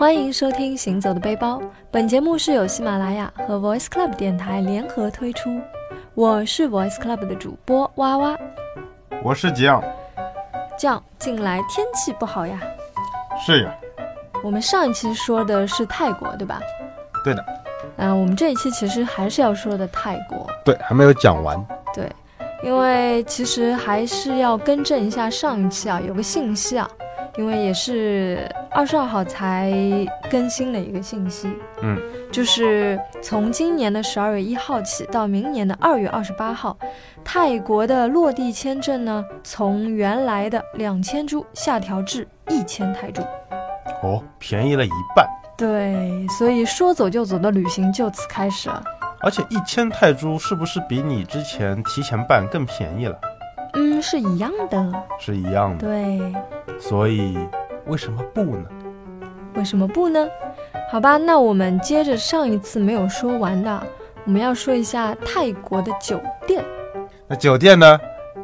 欢迎收听《行走的背包》，本节目是由喜马拉雅和 Voice Club 电台联合推出。我是 Voice Club 的主播哇哇。我是吉昂。酱，近来天气不好呀。是呀。我们上一期说的是泰国，对吧？对的。嗯，我们这一期其实还是要说的泰国。对，还没有讲完。对，因为其实还是要更正一下上一期啊，有个信息啊。因为也是二十二号才更新了一个信息，嗯，就是从今年的十二月一号起到明年的二月二十八号，泰国的落地签证呢，从原来的两千铢下调至一千泰铢，哦，便宜了一半。对，所以说走就走的旅行就此开始了。而且一千泰铢是不是比你之前提前办更便宜了？嗯，是一样的，是一样的。对，所以为什么不呢？为什么不呢？好吧，那我们接着上一次没有说完的，我们要说一下泰国的酒店。那酒店呢，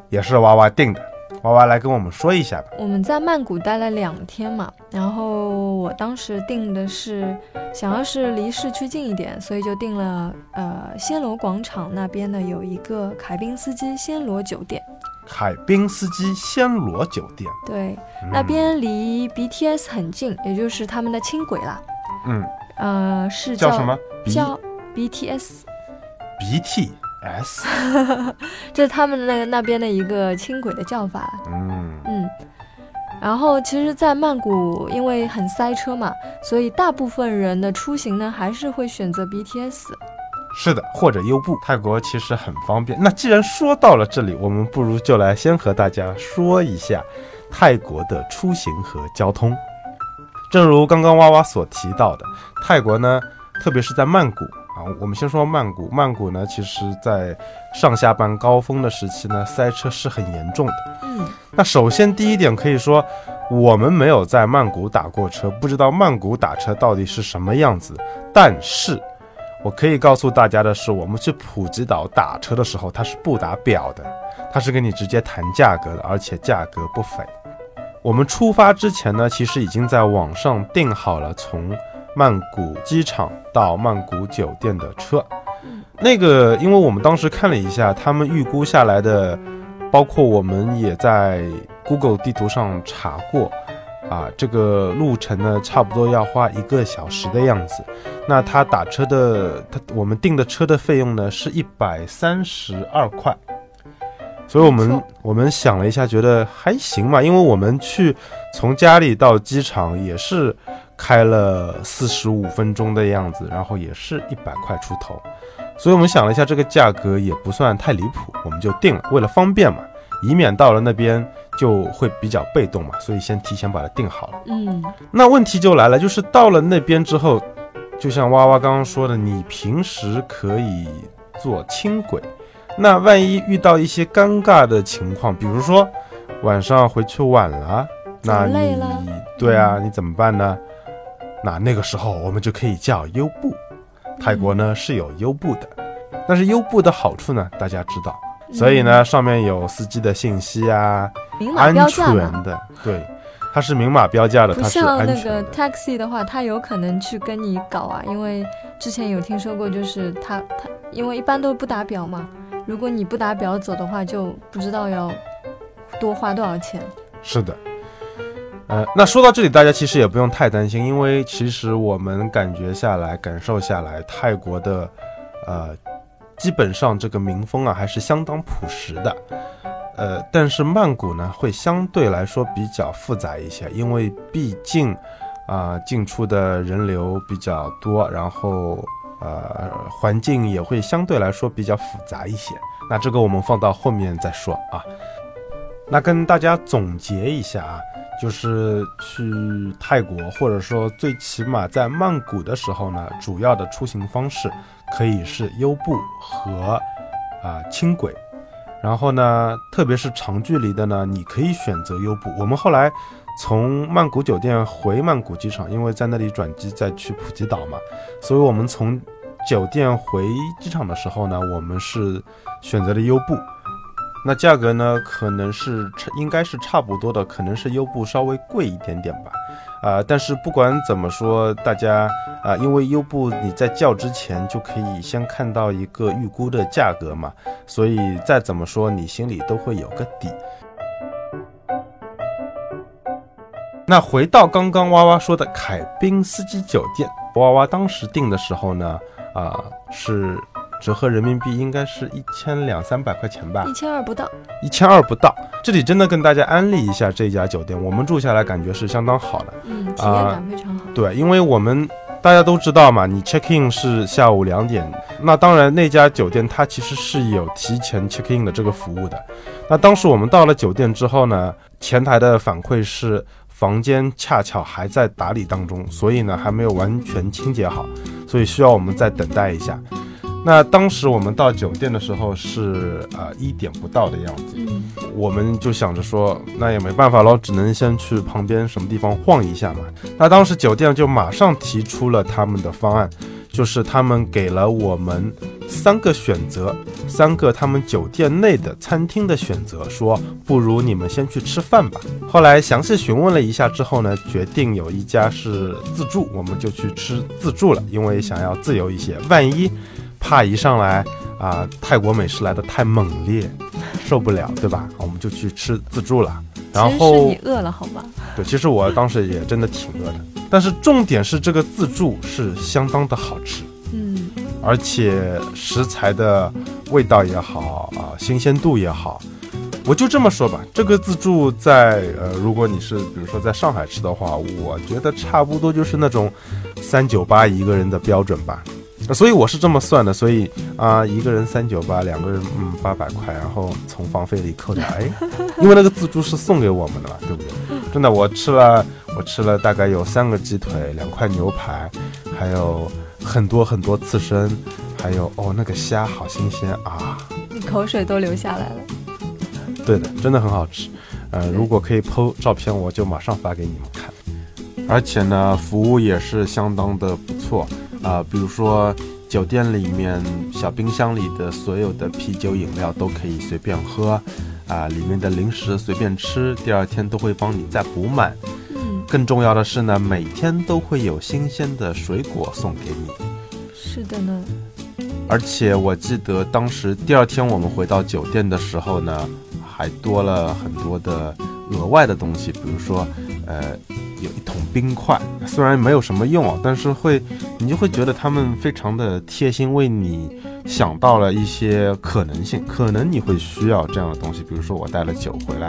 也是娃娃订的。娃娃来跟我们说一下吧。我们在曼谷待了两天嘛，然后我当时订的是想要是离市区近一点，所以就订了呃暹罗广场那边的有一个凯宾斯基暹罗酒店。凯宾斯基暹罗酒店，对，那边离 BTS 很近，也就是他们的轻轨啦。嗯，呃，是叫什么？叫 BTS。BTS，这是他们那个那边的一个轻轨的叫法。嗯嗯，然后其实，在曼谷因为很塞车嘛，所以大部分人的出行呢，还是会选择 BTS。是的，或者优步，泰国其实很方便。那既然说到了这里，我们不如就来先和大家说一下泰国的出行和交通。正如刚刚娃娃所提到的，泰国呢，特别是在曼谷啊，我们先说曼谷。曼谷呢，其实在上下班高峰的时期呢，塞车是很严重的。嗯，那首先第一点可以说，我们没有在曼谷打过车，不知道曼谷打车到底是什么样子，但是。我可以告诉大家的是，我们去普吉岛打车的时候，它是不打表的，它是跟你直接谈价格的，而且价格不菲。我们出发之前呢，其实已经在网上订好了从曼谷机场到曼谷酒店的车。那个，因为我们当时看了一下，他们预估下来的，包括我们也在 Google 地图上查过。啊，这个路程呢，差不多要花一个小时的样子。那他打车的，他我们订的车的费用呢，是一百三十二块。所以我们我们想了一下，觉得还行嘛，因为我们去从家里到机场也是开了四十五分钟的样子，然后也是一百块出头。所以我们想了一下，这个价格也不算太离谱，我们就定了，为了方便嘛。以免到了那边就会比较被动嘛，所以先提前把它定好了。嗯，那问题就来了，就是到了那边之后，就像娃娃刚刚说的，你平时可以坐轻轨，那万一遇到一些尴尬的情况，比如说晚上回去晚了，那你对啊，你怎么办呢？那那个时候我们就可以叫优步，泰国呢是有优步的，但是优步的好处呢，大家知道。所以呢，上面有司机的信息啊，明码标价的，对，它是明码标价的，它是安全的。不像那个 taxi 的话，它有可能去跟你搞啊，因为之前有听说过，就是他他，因为一般都不打表嘛，如果你不打表走的话，就不知道要多花多少钱。是的，呃，那说到这里，大家其实也不用太担心，因为其实我们感觉下来、感受下来，泰国的，呃。基本上这个民风啊还是相当朴实的，呃，但是曼谷呢会相对来说比较复杂一些，因为毕竟啊进出的人流比较多，然后呃环境也会相对来说比较复杂一些。那这个我们放到后面再说啊。那跟大家总结一下啊，就是去泰国或者说最起码在曼谷的时候呢，主要的出行方式。可以是优步和啊轻轨，然后呢，特别是长距离的呢，你可以选择优步。我们后来从曼谷酒店回曼谷机场，因为在那里转机再去普吉岛嘛，所以我们从酒店回机场的时候呢，我们是选择了优步。那价格呢，可能是应该是差不多的，可能是优步稍微贵一点点吧。啊、但是不管怎么说，大家啊、因为优步你在叫之前就可以先看到一个预估的价格嘛，所以再怎么说你心里都会有个底。那回到刚刚娃娃说的凯宾斯基酒店，娃娃当时订的时候呢，啊、是折合人民币应该是一千两三百块钱吧，一千二不到，一千二不到。这里真的跟大家安利一下这家酒店，我们住下来感觉是相当好的。嗯，体验感非常好。对，因为我们大家都知道嘛，你 check in 是下午两点，那当然那家酒店它其实是有提前 check in 的这个服务的。那当时我们到了酒店之后呢，前台的反馈是房间恰巧还在打理当中，所以呢还没有完全清洁好，所以需要我们再等待一下。那当时我们到酒店的时候是呃一点不到的样子，嗯，我们就想着说，那也没办法喽，只能先去旁边什么地方晃一下嘛。那当时酒店就马上提出了他们的方案，就是他们给了我们三个选择，三个他们酒店内的餐厅的选择，说不如你们先去吃饭吧。后来详细询问了一下之后呢，决定有一家是自助，我们就去吃自助了，因为想要自由一些，万一怕一上来啊、泰国美食来的太猛烈，受不了，对吧？我们就去吃自助了。然后你饿了好吗？对，其实我当时也真的挺饿的，但是重点是这个自助是相当的好吃，嗯，而且食材的味道也好啊、新鲜度也好。我就这么说吧，这个自助在呃，如果你是比如说在上海吃的话，我觉得差不多就是那种三九八一个人的标准吧。呃所以我是这么算的，所以啊、一个人三九八，两个人嗯八百块，然后从房费里扣掉，哎，因为那个自助是送给我们的嘛，对不对？真的，我吃了，我吃了大概有三个鸡腿，两块牛排，还有很多很多刺身，还有哦那个虾好新鲜啊！你口水都流下来了。对的，真的很好吃。呃，如果可以 PO 照片，我就马上发给你们看。而且呢，服务也是相当的不错啊、比如说酒店里面小冰箱里的所有的啤酒饮料都可以随便喝，啊、里面的零食随便吃，第二天都会帮你再补满。嗯，更重要的是呢，每天都会有新鲜的水果送给你。是的呢。而且我记得当时第二天我们回到酒店的时候呢，还多了很多的额外的东西，比如说，呃，有一桶冰块，虽然没有什么用啊，但是会你就会觉得他们非常的贴心，为你想到了一些可能性，可能你会需要这样的东西，比如说我带了酒回来，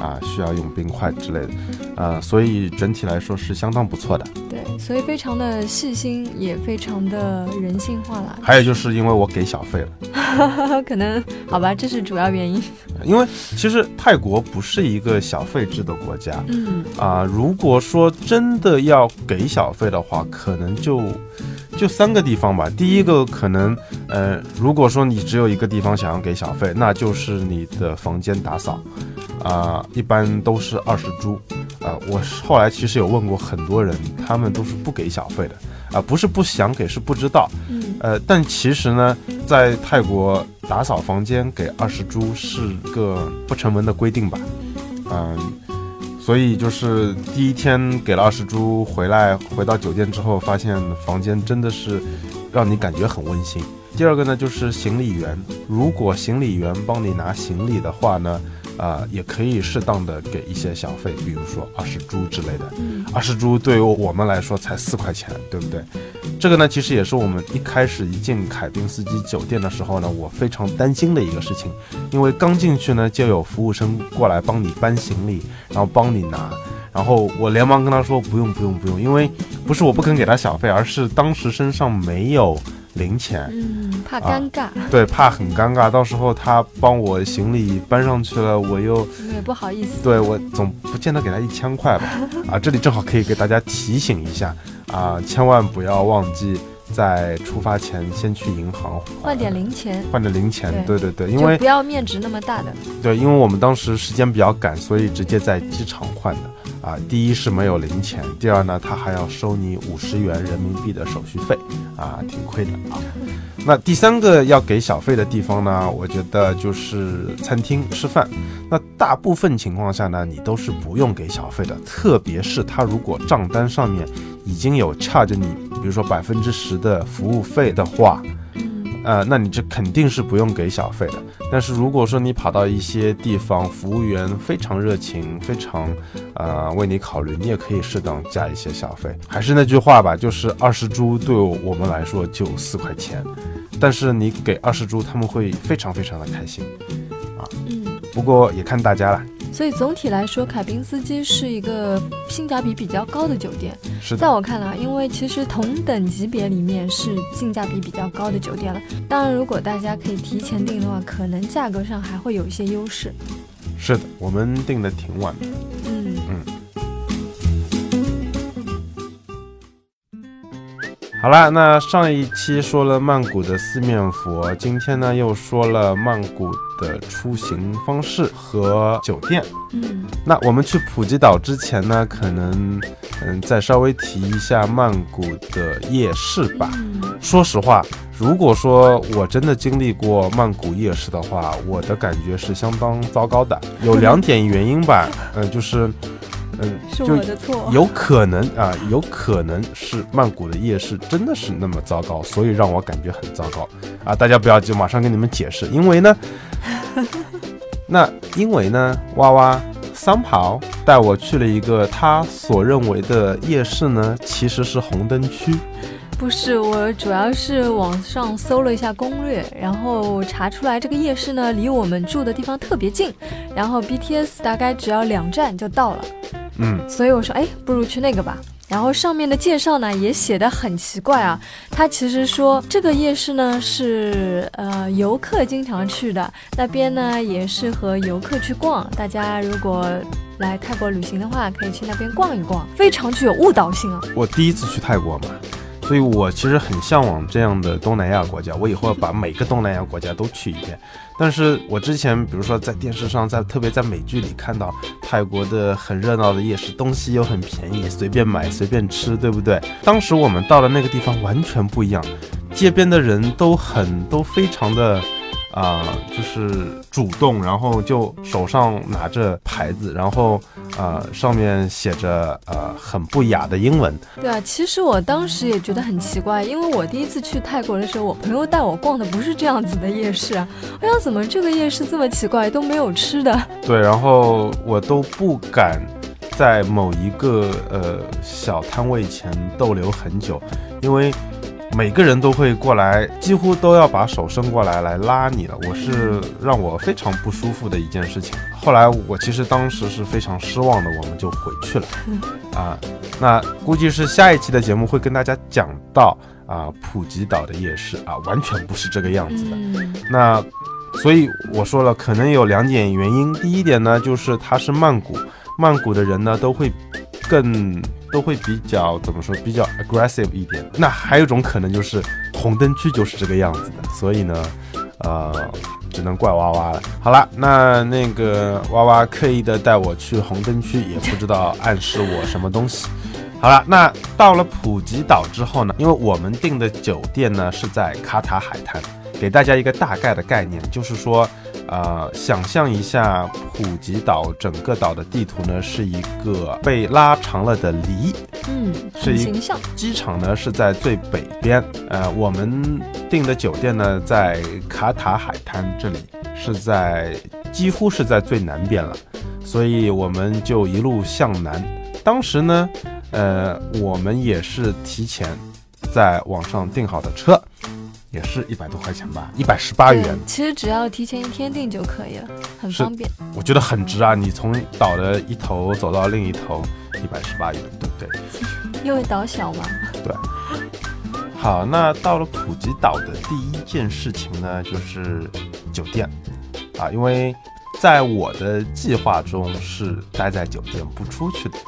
啊、需要用冰块之类的，呃，所以整体来说是相当不错的。对，所以非常的细心，也非常的人性化啦。还有就是因为我给小费了。可能好吧，这是主要原因。因为其实泰国不是一个小费制的国家嗯，啊、如果说真的要给小费的话，可能就就三个地方吧。第一个可能，呃，如果说你只有一个地方想要给小费，那就是你的房间打扫，啊、一般都是二十铢。啊、我是后来其实有问过很多人，他们都是不给小费的，啊、不是不想给，是不知道。嗯，呃，但其实呢，在泰国打扫房间给二十铢是个不成文的规定吧，嗯、所以就是第一天给了二十铢，回来回到酒店之后，发现房间真的是让你感觉很温馨。第二个呢，就是行李员，如果行李员帮你拿行李的话呢，啊、也可以适当的给一些小费，比如说二十铢之类的。嗯二十铢对于我们来说才四块钱，对不对？这个呢，其实也是我们一开始一进凯宾斯基酒店的时候呢，我非常担心的一个事情，因为刚进去呢，就有服务生过来帮你搬行李，然后帮你拿，然后我连忙跟他说不用不用不用，因为不是我不肯给他小费，而是当时身上没有零钱，嗯，怕啊尴尬，对，怕很尴尬，到时候他帮我行李搬上去了，我又也不好意思。对我总不见得给他一千块吧？啊，这里正好可以给大家提醒一下啊，千万不要忘记在出发前先去银行换点零钱，换点零钱。对对对，因为不要面值那么大的。对，因为我们当时时间比较赶，所以直接在机场换的啊，第一是没有零钱，第二呢，他还要收你五十元人民币的手续费，啊，挺亏的啊。那第三个要给小费的地方呢，我觉得就是餐厅吃饭。那大部分情况下呢，你都是不用给小费的，特别是他如果账单上面已经有 charge 你，比如说百分之十的服务费的话。呃，那你这肯定是不用给小费的。但是如果说你跑到一些地方，服务员非常热情，非常，呃，为你考虑，你也可以适当加一些小费。还是那句话吧，就是二十铢对我们来说就四块钱，但是你给二十铢，他们会非常非常的开心，啊，嗯，不过也看大家了。所以总体来说，凯宾斯基是一个性价比比较高的酒店。是在我看来，因为其实同等级别里面是性价比比较高的酒店了。当然，如果大家可以提前订的话，可能价格上还会有一些优势。是的，我们订的挺晚的。嗯嗯。好了，那上一期说了曼谷的四面佛，今天呢又说了曼谷。的出行方式和酒店，嗯，那我们去普吉岛之前呢，可能嗯再稍微提一下曼谷的夜市吧。说实话，如果说我真的经历过曼谷夜市的话，我的感觉是相当糟糕的。有两点原因吧，嗯，就是。嗯，是我的错，有可能啊，有可能是曼谷的夜市真的是那么糟糕，所以让我感觉很糟糕啊！大家不要急，马上跟你们解释，因为呢，那因为呢，哇哇桑跑带我去了一个他所认为的夜市呢，其实是红灯区。不是，我主要是网上搜了一下攻略，然后查出来这个夜市呢离我们住的地方特别近，然后 BTS 大概只要两站就到了。嗯，所以我说，哎，不如去那个吧。然后上面的介绍呢也写的很奇怪啊，他其实说这个夜市呢是呃游客经常去的，那边呢也适合游客去逛。大家如果来泰国旅行的话，可以去那边逛一逛，非常具有误导性啊。我第一次去泰国嘛。所以，我其实很向往这样的东南亚国家。我以后要把每个东南亚国家都去一遍。但是我之前，比如说在电视上，在特别在美剧里看到泰国的很热闹的夜市，东西又很便宜，随便买随便吃，对不对？当时我们到了那个地方，完全不一样，街边的人都很都非常的。啊，就是主动，然后就手上拿着牌子，然后呃，上面写着呃很不雅的英文。对啊，其实我当时也觉得很奇怪，因为我第一次去泰国的时候，我朋友带我逛的不是这样子的夜市啊。我想怎么这个夜市这么奇怪，都没有吃的。对，然后我都不敢在某一个呃小摊位前逗留很久，因为。每个人都会过来，几乎都要把手伸过来来拉你了，我是让我非常不舒服的一件事情。后来我其实当时是非常失望的，我们就回去了。啊，那估计是下一期的节目会跟大家讲到啊普吉岛的夜市啊，完全不是这个样子的。那所以我说了，可能有两点原因。第一点呢，就是它是曼谷，曼谷的人呢都会更。都会比较怎么说，比较 aggressive 一点。那还有一种可能就是红灯区就是这个样子的，所以呢，呃，只能怪娃娃了。好了，那那个娃娃刻意的带我去红灯区，也不知道暗示我什么东西。好了，那到了普吉岛之后呢，因为我们订的酒店呢是在卡塔海滩，给大家一个大概的概念，就是说。呃，想象一下普吉岛整个岛的地图呢，是一个被拉长了的梨，嗯，是形象。机场呢是在最北边，呃，我们订的酒店呢在卡塔海滩这里，是在几乎是在最南边了，所以我们就一路向南。当时呢，呃，我们也是提前在网上订好的车。也是一百多块钱吧，一百十八元。其实只要提前一天订就可以了，很方便。我觉得很值啊！你从岛的一头走到另一头，一百十八元，对不对？因为岛小嘛。对。好，那到了普吉岛的第一件事情呢，就是酒店啊，因为在我的计划中是待在酒店不出去的。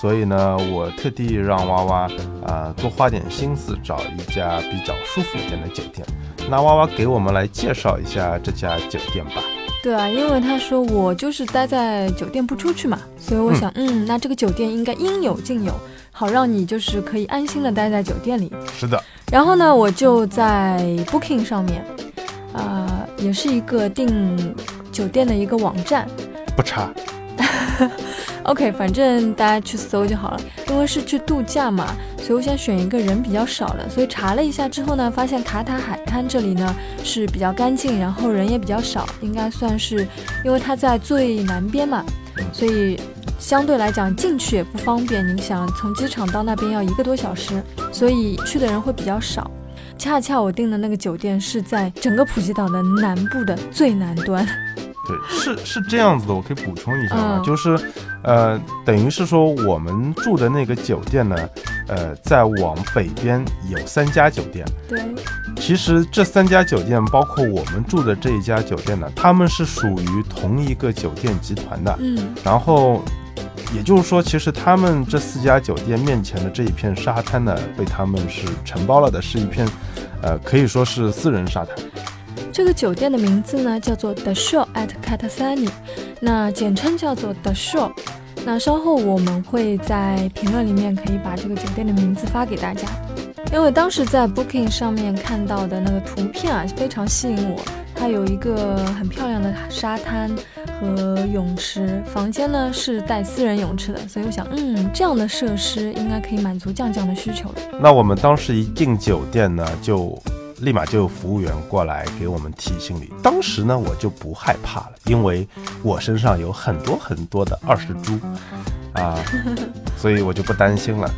所以呢，我特地让娃娃啊多花点心思找一家比较舒服一点的酒店。那娃娃给我们来介绍一下这家酒店吧。对啊，因为他说我就是待在酒店不出去嘛，所以我想，嗯，那这个酒店应该应有尽有，好让你就是可以安心的待在酒店里。是的。然后呢，我就在 Booking 上面，呃，也是一个订酒店的一个网站，不差。OK，反正大家去搜就好了。因为是去度假嘛，所以我想选一个人比较少的。所以查了一下之后呢，发现卡塔海滩这里呢是比较干净，然后人也比较少，应该算是，因为它在最南边嘛，所以相对来讲进去也不方便。你想从机场到那边要一个多小时，所以去的人会比较少。恰恰我订的那个酒店是在整个普吉岛的南部的最南端。对，是是这样子的，我可以补充一下吗？就是，呃，等于是说我们住的那个酒店呢，呃，在往北边有三家酒店。对。其实这三家酒店，包括我们住的这一家酒店呢，他们是属于同一个酒店集团的。嗯。然后，也就是说，其实他们这四家酒店面前的这一片沙滩呢，被他们是承包了的，是一片，呃，可以说是私人沙滩。这个酒店的名字呢叫做 The Shore at Katasani，那简称叫做 The Shore。那稍后我们会在评论里面可以把这个酒店的名字发给大家。因为当时在 Booking 上面看到的那个图片啊非常吸引我，它有一个很漂亮的沙滩和泳池，房间呢是带私人泳池的，所以我想，嗯，这样的设施应该可以满足酱酱的需求的。那我们当时一进酒店呢就。立马就有服务员过来给我们提行李。当时呢，我就不害怕了，因为我身上有很多很多的二十铢，啊，所以我就不担心了。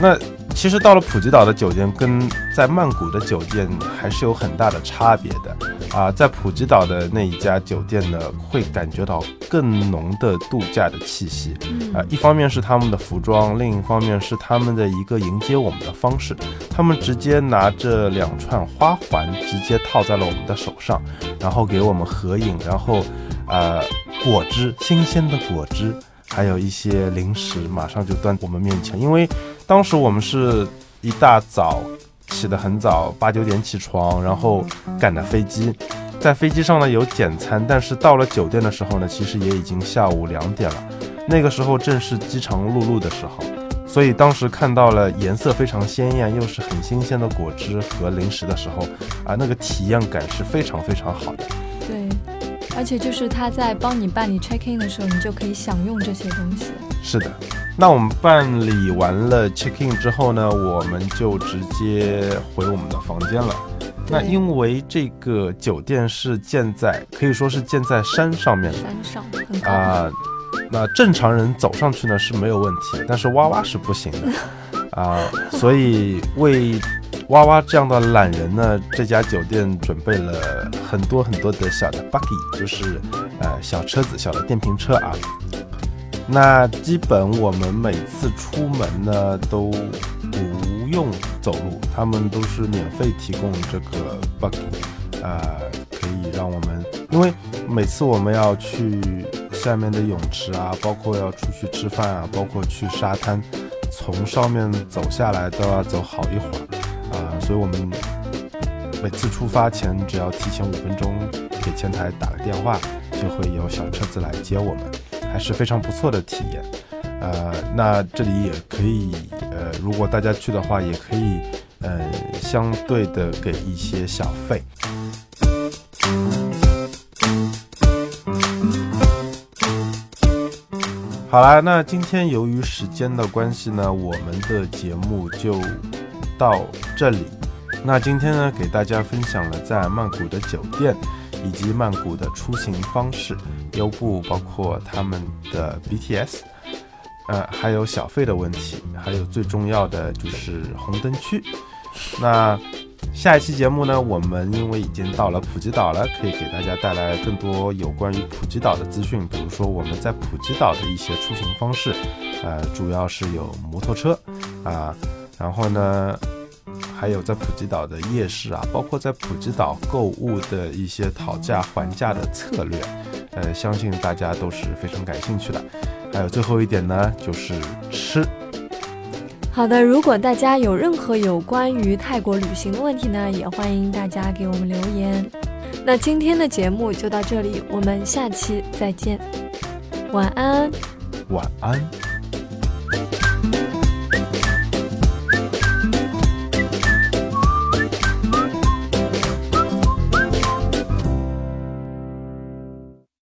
那。其实到了普吉岛的酒店跟在曼谷的酒店还是有很大的差别的啊，在普吉岛的那一家酒店呢，会感觉到更浓的度假的气息啊。一方面是他们的服装，另一方面是他们的一个迎接我们的方式，他们直接拿着两串花环直接套在了我们的手上，然后给我们合影，然后呃果汁，新鲜的果汁。还有一些零食，马上就端我们面前。因为当时我们是一大早起得很早，八九点起床，然后赶的飞机。在飞机上呢有简餐，但是到了酒店的时候呢，其实也已经下午两点了。那个时候正是饥肠辘辘的时候，所以当时看到了颜色非常鲜艳，又是很新鲜的果汁和零食的时候，啊，那个体验感是非常非常好的。对。而且就是他在帮你办理 check in 的时候，你就可以享用这些东西。是的，那我们办理完了 check in 之后呢，我们就直接回我们的房间了。那因为这个酒店是建在，可以说是建在山上面的，山上很高啊。那正常人走上去呢是没有问题，但是娃娃是不行的啊。所以为娃娃这样的懒人呢，这家酒店准备了很多很多的小的 buggy，就是呃小车子、小的电瓶车啊。那基本我们每次出门呢都不用走路，他们都是免费提供这个 buggy，呃，可以让我们，因为每次我们要去下面的泳池啊，包括要出去吃饭啊，包括去沙滩，从上面走下来都要走好一会儿。啊，所以我们每次出发前只要提前五分钟给前台打个电话，就会有小车子来接我们，还是非常不错的体验。呃，那这里也可以，呃，如果大家去的话，也可以，呃，相对的给一些小费。好啦，那今天由于时间的关系呢，我们的节目就。到这里，那今天呢，给大家分享了在曼谷的酒店，以及曼谷的出行方式，优步包括他们的 BTS，呃，还有小费的问题，还有最重要的就是红灯区。那下一期节目呢，我们因为已经到了普吉岛了，可以给大家带来更多有关于普吉岛的资讯，比如说我们在普吉岛的一些出行方式，呃，主要是有摩托车啊。然后呢，还有在普吉岛的夜市啊，包括在普吉岛购物的一些讨价还价的策略，呃，相信大家都是非常感兴趣的。还有最后一点呢，就是吃。好的，如果大家有任何有关于泰国旅行的问题呢，也欢迎大家给我们留言。那今天的节目就到这里，我们下期再见，晚安。晚安。